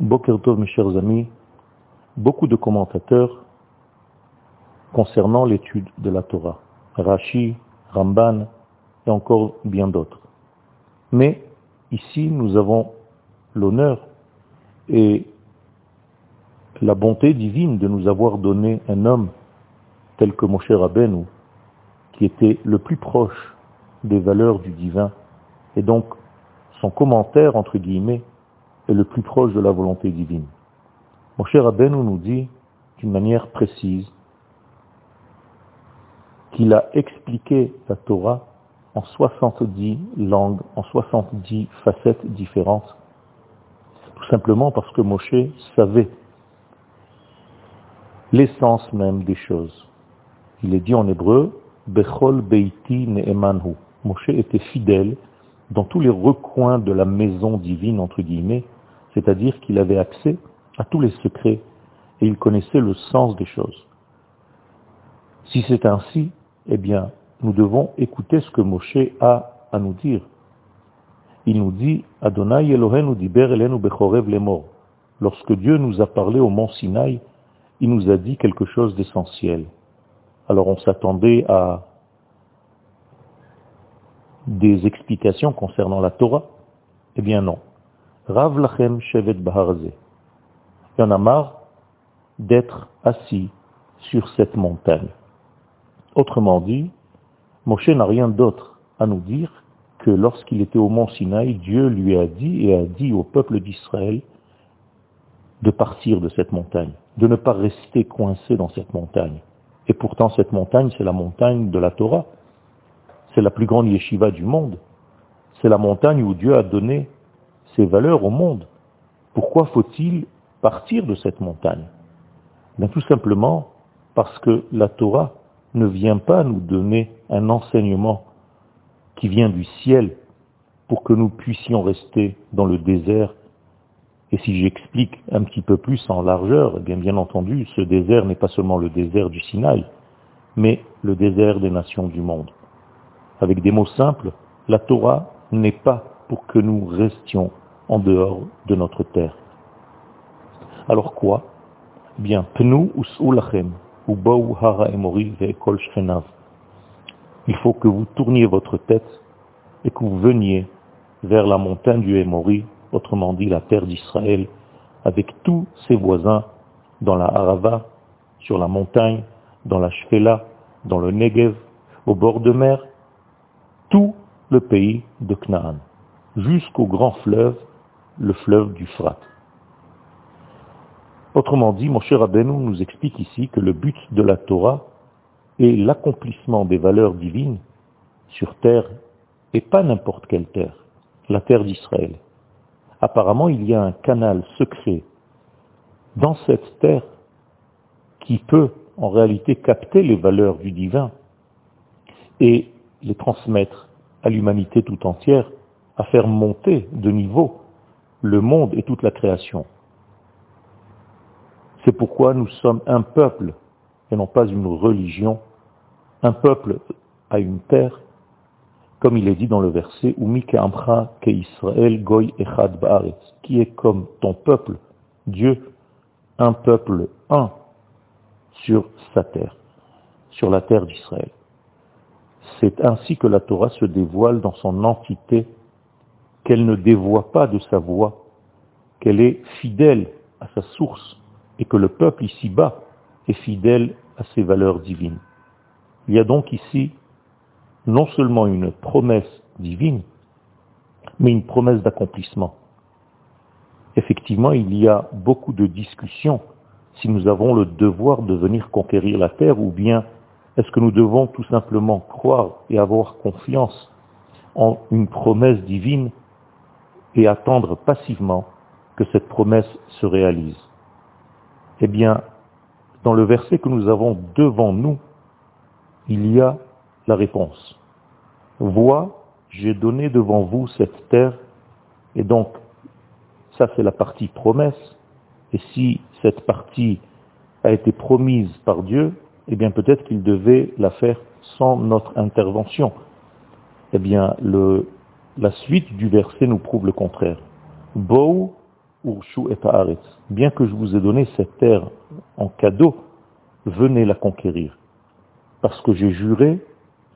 Bokertov, mes chers amis, beaucoup de commentateurs concernant l'étude de la Torah. Rashi, Ramban et encore bien d'autres. Mais ici, nous avons l'honneur et la bonté divine de nous avoir donné un homme tel que Moshe Rabbeinu, qui était le plus proche des valeurs du divin, et donc son commentaire, entre guillemets, est le plus proche de la volonté divine. Moshe Rabbeinu nous dit d'une manière précise qu'il a expliqué la Torah en 70 langues, en 70 facettes différentes, tout simplement parce que Moshe savait l'essence même des choses. Il est dit en hébreu, Bechol Beiti Ne'emanhu. Moshe était fidèle dans tous les recoins de la maison divine, entre guillemets, c'est-à-dire qu'il avait accès à tous les secrets et il connaissait le sens des choses. Si c'est ainsi, eh bien, nous devons écouter ce que Moshe a à nous dire. Il nous dit, Adonai Elohenu diber elenu bechorev lemor. Lorsque Dieu nous a parlé au mont Sinaï, il nous a dit quelque chose d'essentiel. Alors on s'attendait à des explications concernant la Torah? Eh bien non. Rav lachem shevet baharze. Il en a marre d'être assis sur cette montagne. Autrement dit, Moshe n'a rien d'autre à nous dire que lorsqu'il était au mont Sinaï, Dieu lui a dit et a dit au peuple d'Israël de partir de cette montagne, de ne pas rester coincé dans cette montagne. Et pourtant, cette montagne, c'est la montagne de la Torah. C'est la plus grande yeshiva du monde. C'est la montagne où Dieu a donné ses valeurs au monde. Pourquoi faut-il partir de cette montagne? Bien tout simplement parce que la Torah ne vient pas nous donner un enseignement qui vient du ciel pour que nous puissions rester dans le désert. Et si j'explique un petit peu plus en largeur, eh bien, bien entendu, ce désert n'est pas seulement le désert du Sinaï, mais le désert des nations du monde. Avec des mots simples, la Torah n'est pas pour que nous restions en dehors de notre terre. Alors quoi? Bien, pnu us-ulachem, il faut que vous tourniez votre tête et que vous veniez vers la montagne du Hémori, autrement dit la terre d'Israël, avec tous ses voisins dans la Harava, sur la montagne, dans la Shfela, dans le Negev, au bord de mer, tout le pays de Canaan, jusqu'au grand fleuve, le fleuve du Frat. Autrement dit, mon cher nous explique ici que le but de la Torah est l'accomplissement des valeurs divines sur terre, et pas n'importe quelle terre, la terre d'Israël. Apparemment, il y a un canal secret dans cette terre qui peut en réalité capter les valeurs du divin et les transmettre à l'humanité tout entière, à faire monter de niveau le monde et toute la création. C'est pourquoi nous sommes un peuple et non pas une religion. Un peuple a une terre, comme il est dit dans le verset, ke Israël goy echad qui est comme ton peuple, Dieu, un peuple un sur sa terre, sur la terre d'Israël. C'est ainsi que la Torah se dévoile dans son entité, qu'elle ne dévoie pas de sa voix, qu'elle est fidèle à sa source, et que le peuple ici-bas est fidèle à ses valeurs divines. Il y a donc ici non seulement une promesse divine, mais une promesse d'accomplissement. Effectivement, il y a beaucoup de discussions si nous avons le devoir de venir conquérir la terre ou bien est-ce que nous devons tout simplement croire et avoir confiance en une promesse divine et attendre passivement que cette promesse se réalise eh bien, dans le verset que nous avons devant nous, il y a la réponse. Vois, j'ai donné devant vous cette terre, et donc, ça c'est la partie promesse, et si cette partie a été promise par Dieu, eh bien peut-être qu'il devait la faire sans notre intervention. Eh bien, le, la suite du verset nous prouve le contraire. Bo urshu et Bien que je vous ai donné cette terre en cadeau, venez la conquérir. Parce que j'ai juré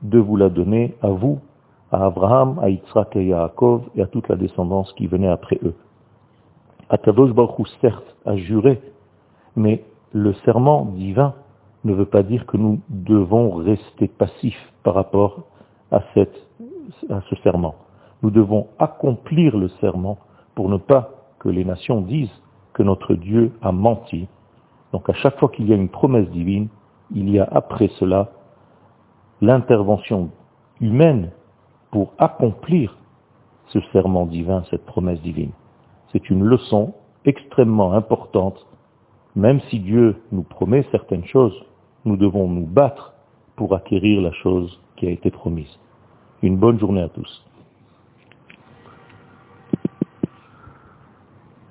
de vous la donner à vous, à Abraham, à Yitzhak et à Yaakov et à toute la descendance qui venait après eux. Akadosh Baruch certes, a juré, mais le serment divin ne veut pas dire que nous devons rester passifs par rapport à ce serment. Nous devons accomplir le serment pour ne pas que les nations disent que notre Dieu a menti. Donc à chaque fois qu'il y a une promesse divine, il y a après cela l'intervention humaine pour accomplir ce serment divin, cette promesse divine. C'est une leçon extrêmement importante. Même si Dieu nous promet certaines choses, nous devons nous battre pour acquérir la chose qui a été promise. Une bonne journée à tous.